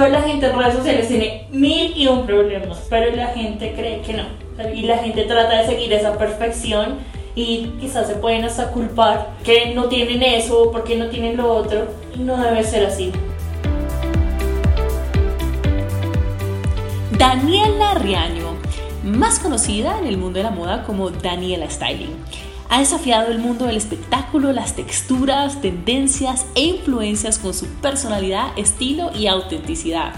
toda la gente en redes sociales tiene mil y un problemas, pero la gente cree que no. Y la gente trata de seguir esa perfección y quizás se pueden hasta culpar que no tienen eso, porque no tienen lo otro. No debe ser así. Daniela Riaño, más conocida en el mundo de la moda como Daniela Styling. Ha desafiado el mundo del espectáculo, las texturas, tendencias e influencias con su personalidad, estilo y autenticidad.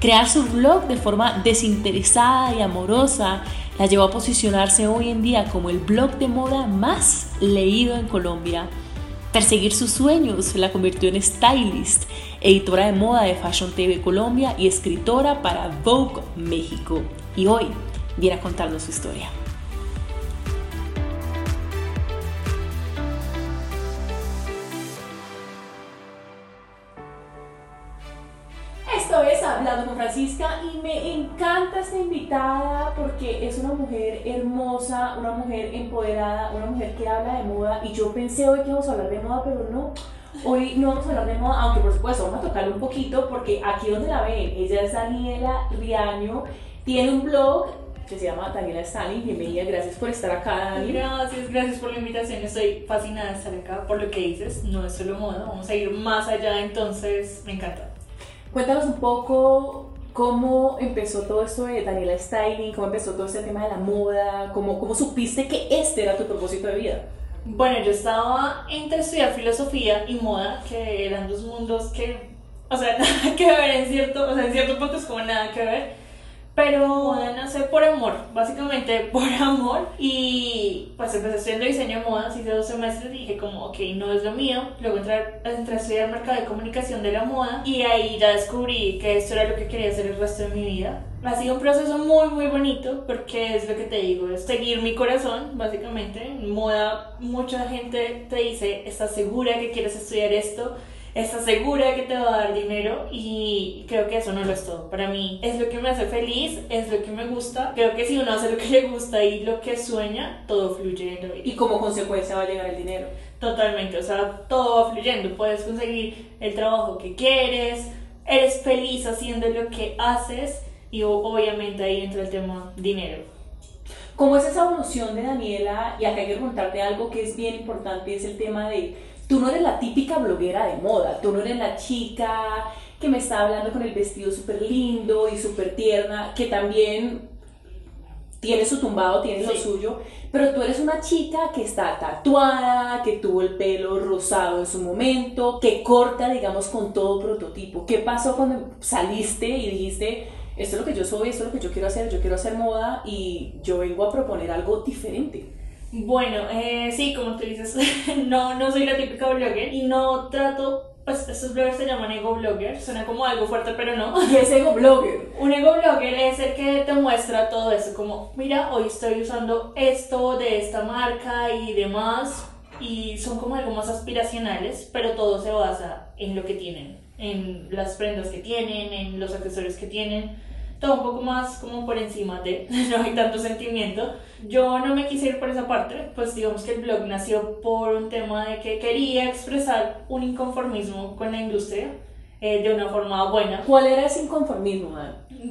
Crear su blog de forma desinteresada y amorosa la llevó a posicionarse hoy en día como el blog de moda más leído en Colombia. Perseguir sus sueños la convirtió en stylist, editora de moda de Fashion TV Colombia y escritora para Vogue México. Y hoy viene a contarnos su historia. Francisca y me encanta esta invitada porque es una mujer hermosa, una mujer empoderada, una mujer que habla de moda y yo pensé hoy que vamos a hablar de moda, pero no. Hoy no vamos a hablar de moda, aunque por supuesto vamos a tocarle un poquito porque aquí donde la ven, ella es Daniela Riaño, tiene un blog que se llama Daniela Stalin. Bienvenida, gracias por estar acá, Dani. Gracias, gracias por la invitación. Estoy fascinada de estar acá por lo que dices. No es solo moda, vamos a ir más allá, entonces me encanta. Cuéntanos un poco cómo empezó todo esto de Daniela Styling, cómo empezó todo este tema de la moda, cómo, cómo supiste que este era tu propósito de vida. Bueno, yo estaba entre estudiar filosofía y moda, que eran dos mundos que, o sea, nada que ver en cierto, o sea, en cierto punto es como nada que ver pero sé por amor, básicamente por amor. Y pues empecé estudiando diseño de modas, hice dos semestres y dije como, ok, no es lo mío. Luego entré, entré a estudiar mercado de comunicación de la moda y ahí ya descubrí que esto era lo que quería hacer el resto de mi vida. Ha sido un proceso muy, muy bonito porque es lo que te digo, es seguir mi corazón, básicamente. En moda mucha gente te dice, ¿estás segura que quieres estudiar esto? Estás segura que te va a dar dinero y creo que eso no lo es todo. Para mí es lo que me hace feliz, es lo que me gusta. Creo que si uno hace lo que le gusta y lo que sueña, todo fluye en Y como consecuencia va a llegar el dinero. Totalmente, o sea, todo va fluyendo. Puedes conseguir el trabajo que quieres, eres feliz haciendo lo que haces y obviamente ahí entra el tema dinero. ¿Cómo es esa evolución de Daniela? Y acá hay que preguntarte algo que es bien importante, es el tema de Tú no eres la típica bloguera de moda, tú no eres la chica que me está hablando con el vestido súper lindo y súper tierna, que también tiene su tumbado, tiene lo suyo, pero tú eres una chica que está tatuada, que tuvo el pelo rosado en su momento, que corta, digamos, con todo prototipo. ¿Qué pasó cuando saliste y dijiste, esto es lo que yo soy, esto es lo que yo quiero hacer, yo quiero hacer moda y yo vengo a proponer algo diferente? Bueno, eh, sí, como tú dices, no, no soy la típica blogger y no trato, pues estos bloggers se llaman ego blogger, suena como algo fuerte, pero no. ¿Qué es ego blogger? Un ego blogger es el que te muestra todo eso, como, mira, hoy estoy usando esto de esta marca y demás, y son como algo más aspiracionales, pero todo se basa en lo que tienen, en las prendas que tienen, en los accesorios que tienen todo un poco más como por encima de, no hay tanto sentimiento. Yo no me quise ir por esa parte, pues digamos que el blog nació por un tema de que quería expresar un inconformismo con la industria eh, de una forma buena. ¿Cuál era ese inconformismo?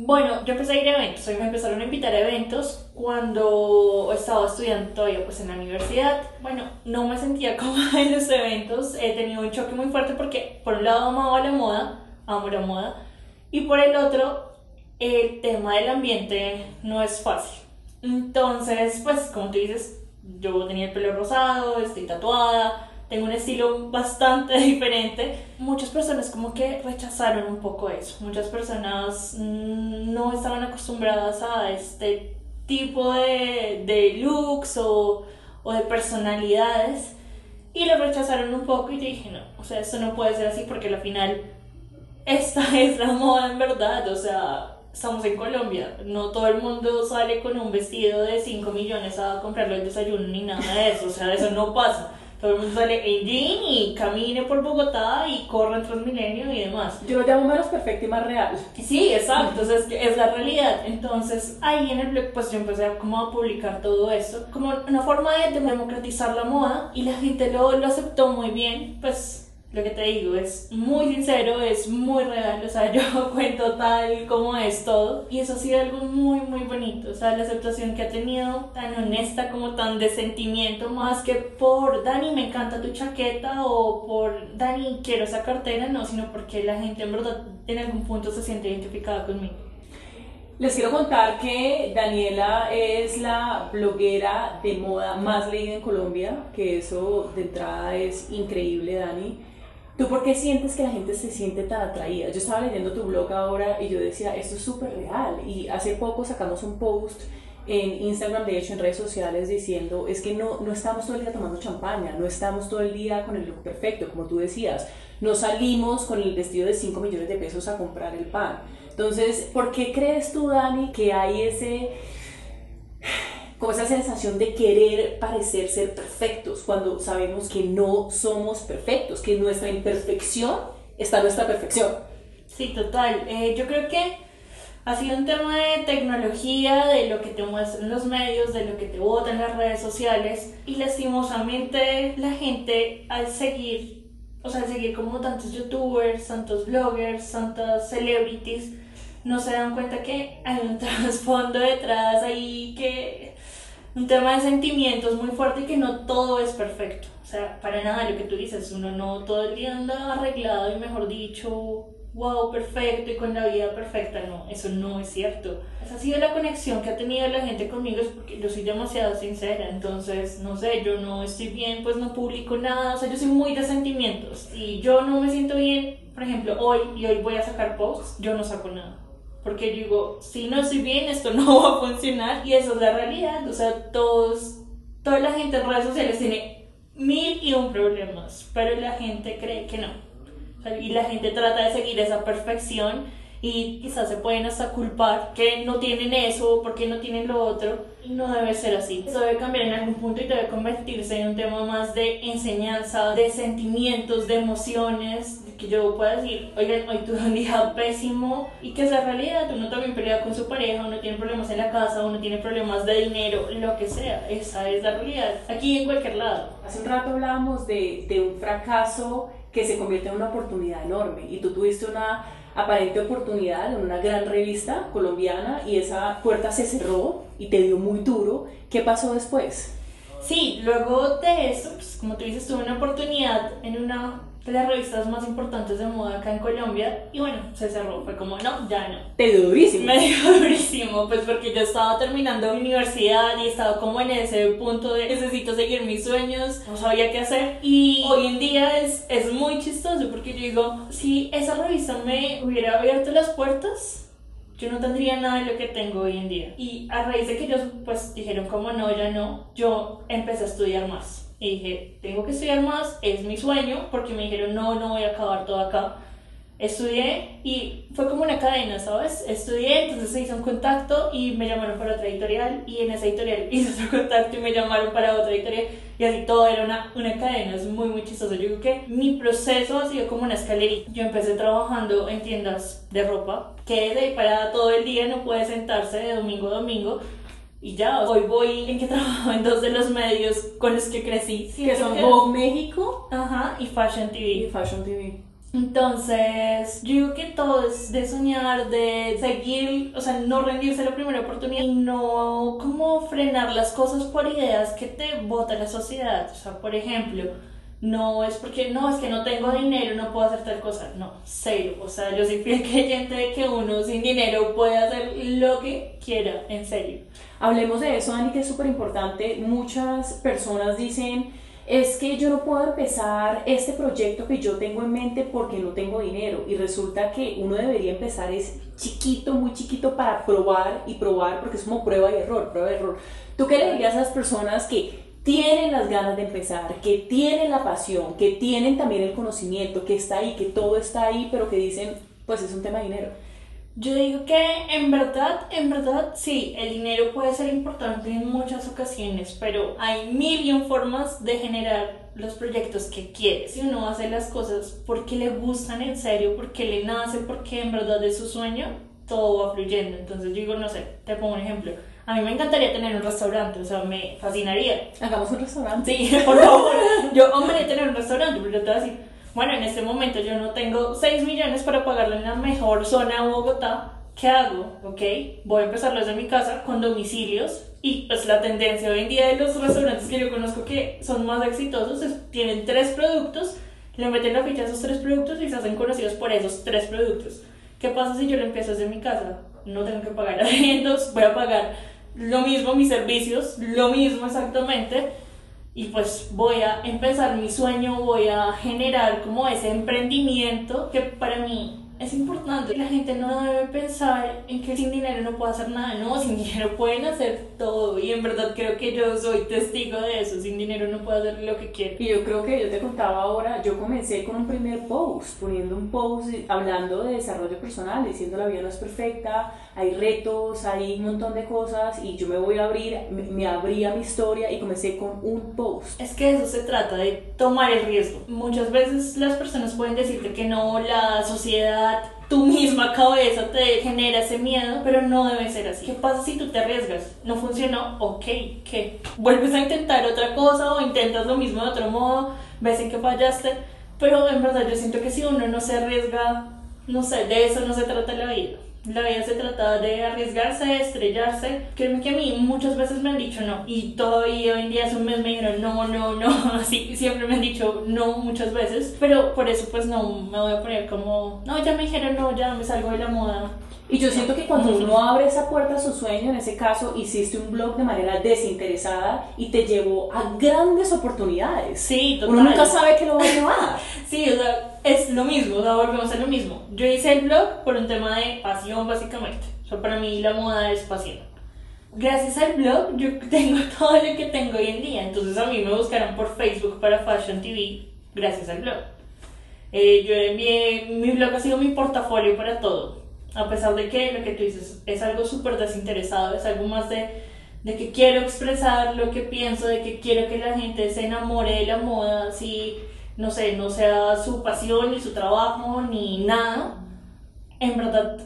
Bueno, yo empecé a ir a eventos, me empezaron a invitar a eventos cuando estaba estudiando todavía pues en la universidad. Bueno, no me sentía cómoda en los eventos, he tenido un choque muy fuerte porque por un lado amaba la moda, amo la moda, y por el otro el tema del ambiente no es fácil. Entonces, pues como tú dices, yo tenía el pelo rosado, estoy tatuada, tengo un estilo bastante diferente. Muchas personas como que rechazaron un poco eso. Muchas personas mm, no estaban acostumbradas a este tipo de, de looks o, o de personalidades y lo rechazaron un poco y yo dije, no, o sea, esto no puede ser así porque al final esta es la moda en verdad, o sea, estamos en Colombia, no todo el mundo sale con un vestido de 5 millones a comprarlo el desayuno ni nada de eso, o sea, eso no pasa. Todo el mundo sale en jean y camine por Bogotá y corre en Transmilenio y demás. Yo lo llamo menos perfecto y más real. Sí, exacto, entonces es la realidad. Entonces ahí en el blog pues yo empecé a, como a publicar todo esto como una forma de democratizar la moda y la gente lo, lo aceptó muy bien, pues lo que te digo, es muy sincero, es muy real, o sea, yo cuento tal como es todo. Y eso ha sido algo muy, muy bonito, o sea, la aceptación que ha tenido, tan honesta como tan de sentimiento, más que por Dani me encanta tu chaqueta o por Dani quiero esa cartera, no, sino porque la gente en verdad en algún punto se siente identificada conmigo. Les quiero contar que Daniela es la bloguera de moda más leída en Colombia, que eso de entrada es increíble, Dani. ¿Tú por qué sientes que la gente se siente tan atraída? Yo estaba leyendo tu blog ahora y yo decía, esto es súper real. Y hace poco sacamos un post en Instagram, de hecho en redes sociales, diciendo, es que no, no estamos todo el día tomando champaña, no estamos todo el día con el look perfecto, como tú decías, no salimos con el vestido de 5 millones de pesos a comprar el pan. Entonces, ¿por qué crees tú, Dani, que hay ese como esa sensación de querer parecer ser perfectos cuando sabemos que no somos perfectos, que nuestra imperfección está nuestra perfección. Sí, total. Eh, yo creo que ha sido un tema de tecnología, de lo que te muestran los medios, de lo que te votan las redes sociales y lastimosamente la gente al seguir, o sea, al seguir como tantos youtubers, tantos bloggers, tantas celebrities, no se dan cuenta que hay un trasfondo detrás ahí que un tema de sentimientos muy fuerte y que no todo es perfecto. O sea, para nada lo que tú dices, uno no todo el día anda arreglado y mejor dicho, wow, perfecto y con la vida perfecta. No, eso no es cierto. Esa ha sido la conexión que ha tenido la gente conmigo, es porque yo soy demasiado sincera. Entonces, no sé, yo no estoy bien, pues no publico nada. O sea, yo soy muy de sentimientos y yo no me siento bien. Por ejemplo, hoy y hoy voy a sacar posts, yo no saco nada porque yo digo, si no estoy bien, esto no va a funcionar. Y eso es la realidad. O sea, todos, toda la gente en redes sociales tiene mil y un problemas, pero la gente cree que no. y la gente trata de seguir esa perfección y quizás se pueden hasta culpar que no tienen eso, porque no tienen lo otro, y no debe ser así. Eso debe cambiar en algún punto y debe convertirse en un tema más de enseñanza, de sentimientos, de emociones, que yo pueda decir, oigan, hoy tuve un día pésimo, y que es la realidad, uno también pelea con su pareja, uno tiene problemas en la casa, uno tiene problemas de dinero, lo que sea, esa es la realidad, aquí en cualquier lado. Hace un rato hablábamos de, de un fracaso que se convierte en una oportunidad enorme, y tú tuviste una aparente oportunidad en una gran revista colombiana y esa puerta se cerró y te dio muy duro. ¿Qué pasó después? Sí, luego de eso, pues, como tú dices, tuve una oportunidad en una de las revistas más importantes de moda acá en Colombia y bueno, se cerró, fue como no, ya no. Te dio durísimo. Me dio durísimo, pues porque yo estaba terminando mi universidad y estaba como en ese punto de necesito seguir mis sueños, no sabía qué hacer y hoy en día es, es muy chistoso porque yo digo, si esa revista me hubiera abierto las puertas, yo no tendría nada de lo que tengo hoy en día. Y a raíz de que ellos pues dijeron como no, ya no, yo empecé a estudiar más y dije, tengo que estudiar más, es mi sueño, porque me dijeron, no, no voy a acabar todo acá. Estudié y fue como una cadena, ¿sabes? Estudié, entonces se hizo un contacto y me llamaron para otra editorial y en esa editorial hice otro contacto y me llamaron para otra editorial y así todo era una, una cadena, es muy muy chistoso. Yo creo que mi proceso ha sido como una escalerita. Yo empecé trabajando en tiendas de ropa, que de para todo el día no puede sentarse de domingo a domingo, y ya, hoy voy en que trabajo en dos de los medios con los que crecí. que son Vogue México Ajá, y Fashion TV. Y Fashion TV. Entonces, yo digo que todo es de soñar, de seguir, o sea, no rendirse la primera oportunidad y no como frenar las cosas por ideas que te bota la sociedad. O sea, por ejemplo, no es porque no, es que no tengo dinero, no puedo hacer tal cosa. No, cero. O sea, yo soy fiel creyente de que uno sin dinero puede hacer lo que quiera, en serio. Hablemos de eso, Dani, que es súper importante. Muchas personas dicen, es que yo no puedo empezar este proyecto que yo tengo en mente porque no tengo dinero. Y resulta que uno debería empezar es chiquito, muy chiquito para probar y probar, porque es como prueba y error, prueba y error. ¿Tú qué le dirías a las personas que tienen las ganas de empezar, que tienen la pasión, que tienen también el conocimiento, que está ahí, que todo está ahí, pero que dicen, pues es un tema de dinero. Yo digo que en verdad, en verdad, sí, el dinero puede ser importante en muchas ocasiones, pero hay mil y un formas de generar los proyectos que quieres. Si uno hace las cosas porque le gustan en serio, porque le nace, porque en verdad es su sueño, todo va fluyendo. Entonces yo digo, no sé, te pongo un ejemplo a mí me encantaría tener un restaurante, o sea, me fascinaría. Hagamos un restaurante. Sí, por favor. Yo, hombre, tener un restaurante, pero yo te voy a decir, bueno, en este momento yo no tengo 6 millones para pagarlo en la mejor zona de Bogotá, ¿qué hago? ¿Ok? Voy a empezarlo desde mi casa con domicilios y pues la tendencia hoy en día de los restaurantes que yo conozco que son más exitosos es, tienen tres productos, le meten la ficha a esos tres productos y se hacen conocidos por esos tres productos. ¿Qué pasa si yo lo empiezo desde mi casa? No tengo que pagar arriendos, voy a pagar lo mismo mis servicios, lo mismo exactamente. Y pues voy a empezar mi sueño, voy a generar como ese emprendimiento que para mí es importante. La gente no debe pensar en que sin dinero no puedo hacer nada. No, sin dinero pueden hacer todo. Y en verdad creo que yo soy testigo de eso. Sin dinero no puedo hacer lo que quiero. Y yo creo que yo te contaba ahora, yo comencé con un primer post, poniendo un post hablando de desarrollo personal, diciendo la vida no es perfecta, hay retos, hay un montón de cosas y yo me voy a abrir, me, me abrí a mi historia y comencé con un post. Es que eso se trata de tomar el riesgo. Muchas veces las personas pueden decirte que no, la sociedad tu misma cabeza te genera ese miedo, pero no debe ser así. ¿Qué pasa si tú te arriesgas? No funcionó, ok, ¿qué? Vuelves a intentar otra cosa o intentas lo mismo de otro modo, ves en que fallaste, pero en verdad yo siento que si uno no se arriesga, no sé, de eso no se trata la vida. La vida se trata de arriesgarse, de estrellarse. Créeme que a mí muchas veces me han dicho no. Y todavía hoy en día hace un mes me dijeron no, no, no. Así siempre me han dicho no muchas veces. Pero por eso pues no me voy a poner como, no, ya me dijeron no, ya me salgo de la moda. Y yo siento que cuando uno abre esa puerta a su sueño, en ese caso hiciste un blog de manera desinteresada y te llevó a grandes oportunidades. Sí, total. Uno nunca sabe qué lo va a llevar. sí, o sea, es lo mismo, o sea, volvemos a lo mismo. Yo hice el blog por un tema de pasión, básicamente. O sea, para mí la moda es pasión. Gracias al blog yo tengo todo lo que tengo hoy en día. Entonces a mí me buscaron por Facebook para Fashion TV gracias al blog. Eh, yo envié, mi blog ha sido mi portafolio para todo a pesar de que lo que tú dices es algo súper desinteresado, es algo más de, de, que quiero expresar lo que pienso, de que quiero que la gente se enamore de la moda, así, no sé, no sea su pasión, ni su trabajo, ni nada. En verdad,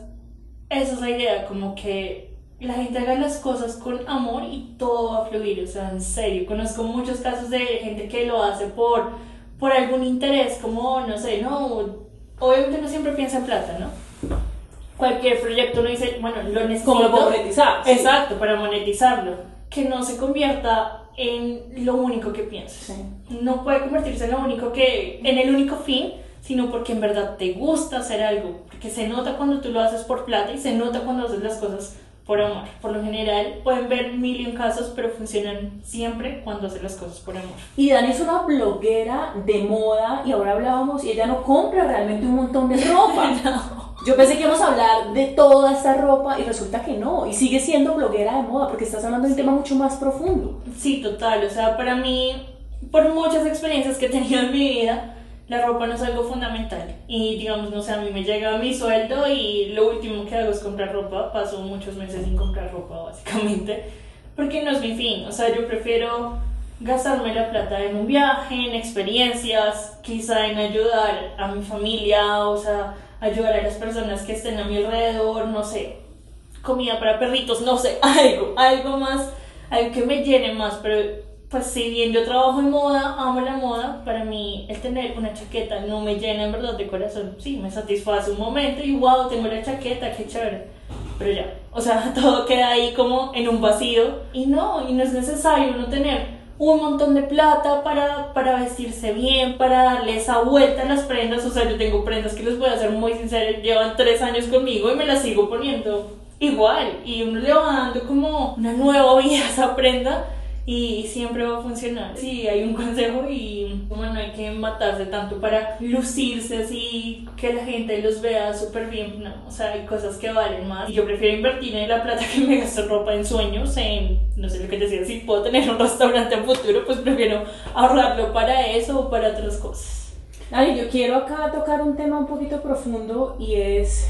esa es la idea, como que la gente haga las cosas con amor y todo va a fluir, o sea, en serio, conozco muchos casos de gente que lo hace por, por algún interés, como, no sé, no, obviamente no siempre piensa en plata, ¿no? cualquier proyecto uno dice, bueno, lo necesito. Como monetizar. Exacto, para monetizarlo. Que no se convierta en lo único que piensas. No puede convertirse en lo único que, en el único fin, sino porque en verdad te gusta hacer algo. Porque se nota cuando tú lo haces por plata y se nota cuando haces las cosas por amor. Por lo general pueden ver mil y un casos, pero funcionan siempre cuando hacen las cosas por amor. Y Dani es una bloguera de moda y ahora hablábamos y ella no compra realmente un montón de ropa. no. Yo pensé que íbamos a hablar de toda esta ropa y resulta que no. Y sigue siendo bloguera de moda porque estás hablando de un tema mucho más profundo. Sí, total. O sea, para mí, por muchas experiencias que he tenido en mi vida, la ropa no es algo fundamental. Y digamos, no sé, a mí me llega mi sueldo y lo último que hago es comprar ropa. Paso muchos meses sin comprar ropa, básicamente. Porque no es mi fin. O sea, yo prefiero gastarme la plata en un viaje, en experiencias, quizá en ayudar a mi familia, o sea ayudar a las personas que estén a mi alrededor, no sé, comida para perritos, no sé, algo, algo más, algo que me llene más, pero pues si bien yo trabajo en moda, amo la moda, para mí el tener una chaqueta no me llena en verdad de corazón, sí, me satisface un momento y wow, tengo la chaqueta, qué chévere, pero ya, o sea, todo queda ahí como en un vacío y no, y no es necesario no tener un montón de plata para, para vestirse bien, para darle esa vuelta a las prendas. O sea, yo tengo prendas que les voy a ser muy sincera, llevan tres años conmigo y me las sigo poniendo igual. Y uno le va dando como una nueva vida a esa prenda y siempre va a funcionar. Sí, hay un consejo y bueno, no hay que matarse tanto para lucirse así, que la gente los vea súper bien, no, o sea, hay cosas que valen más. Y yo prefiero invertir en la plata que me gasto ropa en sueños, en, no sé lo que te decía, si puedo tener un restaurante en futuro, pues prefiero ahorrarlo para eso o para otras cosas. Ay, yo quiero acá tocar un tema un poquito profundo y es,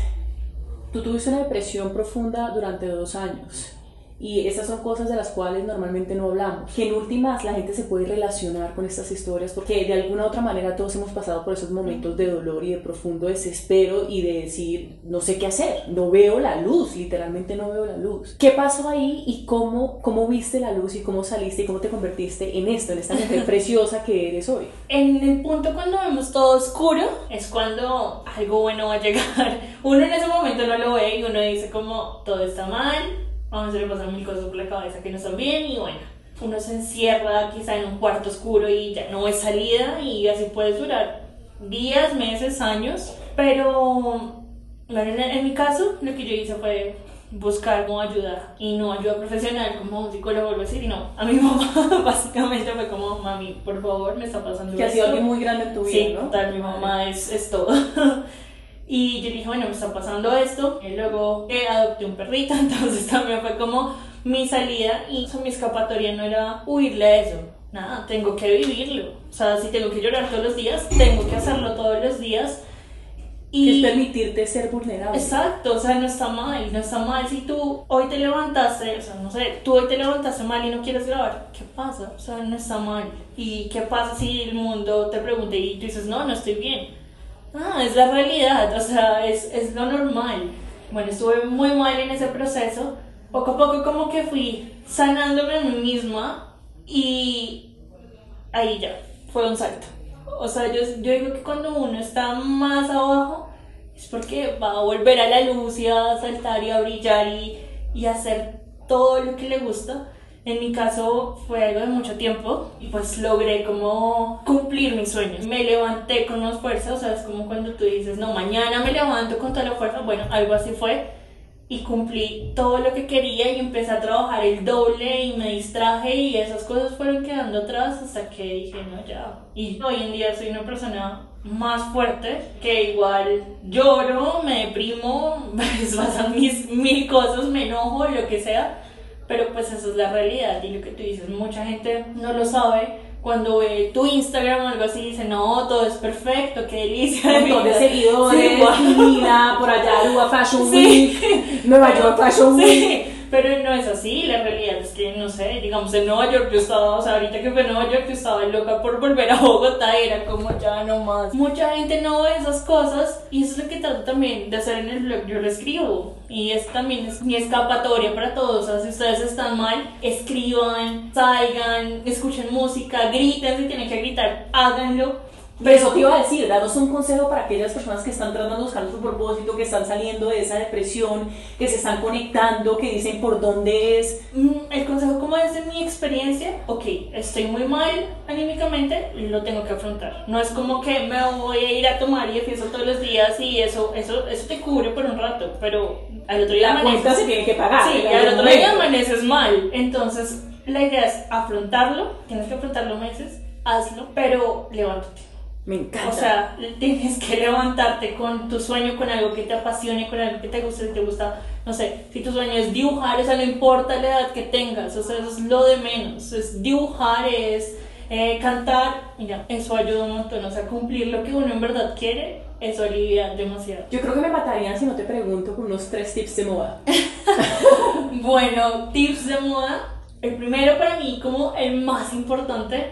tú tuviste una depresión profunda durante dos años y esas son cosas de las cuales normalmente no hablamos. Que en últimas la gente se puede relacionar con estas historias porque de alguna u otra manera todos hemos pasado por esos momentos de dolor y de profundo desespero y de decir, no sé qué hacer, no veo la luz, literalmente no veo la luz. ¿Qué pasó ahí y cómo, cómo viste la luz y cómo saliste y cómo te convertiste en esto, en esta mujer preciosa que eres hoy? En el punto cuando vemos todo oscuro es cuando algo bueno va a llegar. Uno en ese momento no lo ve y uno dice como todo está mal, a se le pasan mil cosas por la cabeza que no están bien y bueno, uno se encierra quizá en un cuarto oscuro y ya no hay salida y así puedes durar días, meses, años, pero bueno, en, mi caso lo que yo hice fue buscar como ayuda y no ayuda profesional como un psicólogo vuelvo a decir y no a mi mamá básicamente fue como mami por favor me está pasando que ha sido algo muy grande en tu vida sí, ¿no? total mi mamá es, es todo Y yo dije, bueno, me está pasando esto. Y luego eh, adopté un perrito, entonces también fue como mi salida y mi escapatoria no era huirle a eso. Nada, tengo que vivirlo. O sea, si tengo que llorar todos los días, tengo que hacerlo todos los días. Y es permitirte ser vulnerable. Exacto, o sea, no está mal, no está mal si tú hoy te levantaste, o sea, no sé, tú hoy te levantaste mal y no quieres grabar, ¿qué pasa? O sea, no está mal. ¿Y qué pasa si el mundo te pregunta y tú dices, no, no estoy bien? Ah, es la realidad, o sea, es, es lo normal. Bueno, estuve muy mal en ese proceso. Poco a poco como que fui sanándome a mí misma y ahí ya, fue un salto. O sea, yo, yo digo que cuando uno está más abajo es porque va a volver a la luz y a saltar y a brillar y, y a hacer todo lo que le gusta. En mi caso fue algo de mucho tiempo y pues logré como cumplir mis sueños. Me levanté con más fuerza, o sea, es como cuando tú dices, no, mañana me levanto con toda la fuerza, bueno, algo así fue y cumplí todo lo que quería y empecé a trabajar el doble y me distraje y esas cosas fueron quedando atrás hasta que dije, no, ya. Y hoy en día soy una persona más fuerte, que igual lloro, me deprimo, pasan mis mil cosas, me enojo, lo que sea pero pues esa es la realidad y lo que tú dices, mucha gente no lo sabe. Cuando ve tu Instagram o algo así, dice, no, todo es perfecto, qué delicia. Un de seguidores, mira, por allá, Aruba Fashion Week, Nueva York Fashion Week. Pero no es así, la realidad es que, no sé, digamos en Nueva York yo estaba, o sea, ahorita que fue en Nueva York yo estaba loca por volver a Bogotá, era como ya no más. Mucha gente no ve esas cosas y eso es lo que trato también de hacer en el blog, yo lo escribo. Y es también es mi escapatoria para todos, o sea, si ustedes están mal, escriban, salgan, escuchen música, griten si tienen que gritar, háganlo pero eso te iba a decir, danos un consejo para aquellas personas que están tratando de buscar su propósito, que están saliendo de esa depresión, que se están conectando, que dicen por dónde es. Mm, el consejo, como es de mi experiencia, ok, estoy muy mal anímicamente, lo tengo que afrontar. No es como que me voy a ir a tomar y empiezo todos los días y eso, eso, eso te cubre por un rato, pero al otro día la cuenta se tiene que pagar. Sí, y al otro día amaneces mal. Entonces, la idea es afrontarlo, tienes que afrontarlo meses, hazlo, pero levántate me encanta. O sea, tienes que levantarte con tu sueño, con algo que te apasione, con algo que te guste, te gusta, no sé, si tu sueño es dibujar, o sea, no importa la edad que tengas, o sea, eso es lo de menos, es dibujar, es eh, cantar, mira, eso ayuda un montón, o sea, cumplir lo que uno en verdad quiere, eso alivia demasiado. Yo creo que me matarían si no te pregunto por unos tres tips de moda. bueno, tips de moda, el primero para mí, como el más importante,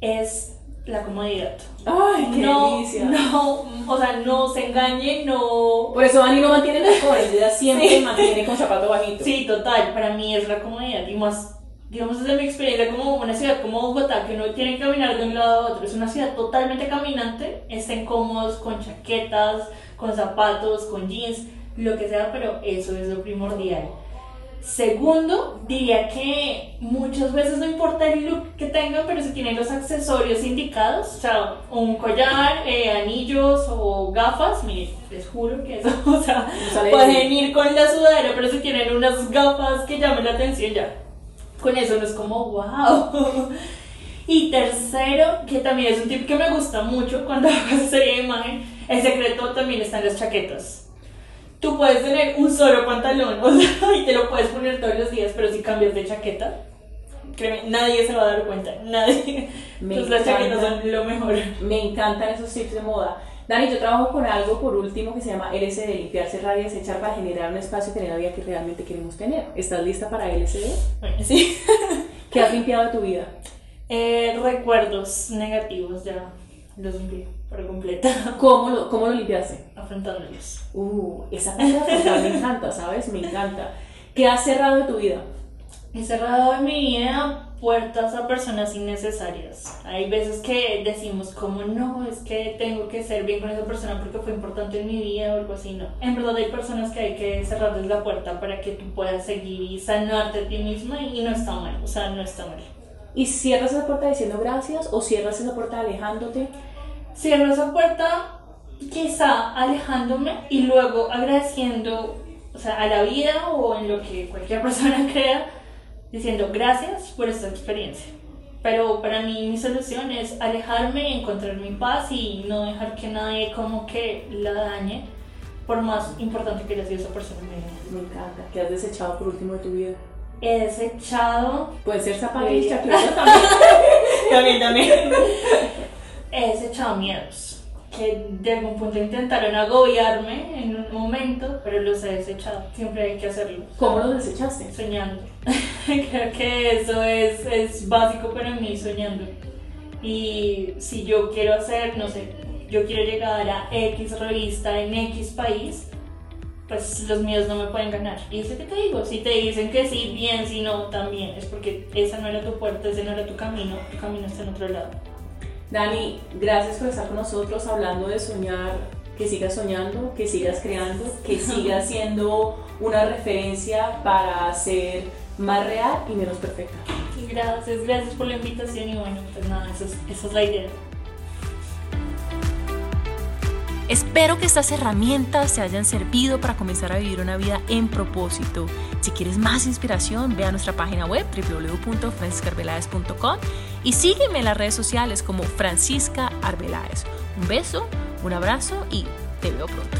es la comodidad. Ay, qué no, delicia. No, o sea, no se engañe, no. Por eso Dani no mantiene tacones, ella siempre mantiene con zapato bajito. Sí, total, para mí es la comodidad y más, digamos desde mi experiencia como una ciudad como Bogotá, que uno tiene que caminar de un lado a otro, es una ciudad totalmente caminante, estén cómodos con chaquetas, con zapatos, con jeans, lo que sea, pero eso es lo primordial. Segundo, diría que muchas veces no importa el look que tengan, pero si tienen los accesorios indicados, o sea, un collar, eh, anillos o gafas, miren, les juro que eso, o sea, pueden ir con la sudadera, pero si tienen unas gafas que llamen la atención ya, con eso no es como wow. Y tercero, que también es un tip que me gusta mucho cuando hago asesoría de imagen, el secreto también está en las chaquetas tú puedes tener un solo pantalón, o sea, y te lo puedes poner todos los días, pero si cambias de chaqueta, créeme, nadie se va a dar cuenta, nadie. Entonces las chaquetas son lo mejor. Me encantan esos tips de moda. Dani, yo trabajo con algo por último que se llama LSD, limpiar, cerrar y desechar para generar un espacio y tener la vida que realmente queremos tener. ¿Estás lista para? Bueno, sí. ¿Qué has limpiado de tu vida? Eh, recuerdos negativos ya los limpié por completo, ¿Cómo lo, cómo lo limpiaste? afrontándolos. Uh, esa cosa me encanta, ¿sabes? Me encanta. ¿Qué has cerrado de tu vida? He cerrado en mi vida puertas a personas innecesarias. Hay veces que decimos como no, es que tengo que ser bien con esa persona porque fue importante en mi vida o algo así, no. En verdad hay personas que hay que cerrarles la puerta para que tú puedas seguir y sanarte a ti misma y no está mal, o sea, no está mal. ¿Y cierras esa puerta diciendo gracias o cierras esa puerta alejándote? Cierro esa puerta quizá alejándome y luego agradeciendo, o sea, a la vida o en lo que cualquier persona crea, diciendo gracias por esta experiencia. Pero para mí mi solución es alejarme, encontrar mi paz y no dejar que nadie como que la dañe, por más importante que haya sido esa persona en. Me encanta. ¿Qué has desechado por último de tu vida? He desechado, Puede ser zapatilla, claro, también. también, también. He desechado miedos que de algún punto intentaron agobiarme en un momento, pero los he desechado. Siempre hay que hacerlo. ¿Cómo lo desechaste? soñando. Creo que eso es, es básico para mí, soñando. Y si yo quiero hacer, no sé, yo quiero llegar a X revista en X país, pues los míos no me pueden ganar. Y eso que te digo, si te dicen que sí, bien, si no, también. Es porque esa no era tu puerta, ese no era tu camino, tu camino está en otro lado. Dani, gracias por estar con nosotros hablando de soñar, que sigas soñando, que sigas creando, que sigas siendo una referencia para ser más real y menos perfecta. Gracias, gracias por la invitación y bueno, pues nada, eso es- esa es la idea. Espero que estas herramientas te hayan servido para comenzar a vivir una vida en propósito. Si quieres más inspiración, ve a nuestra página web www.franciscaarvelaez.com y sígueme en las redes sociales como Francisca Arbeláez. Un beso, un abrazo y te veo pronto.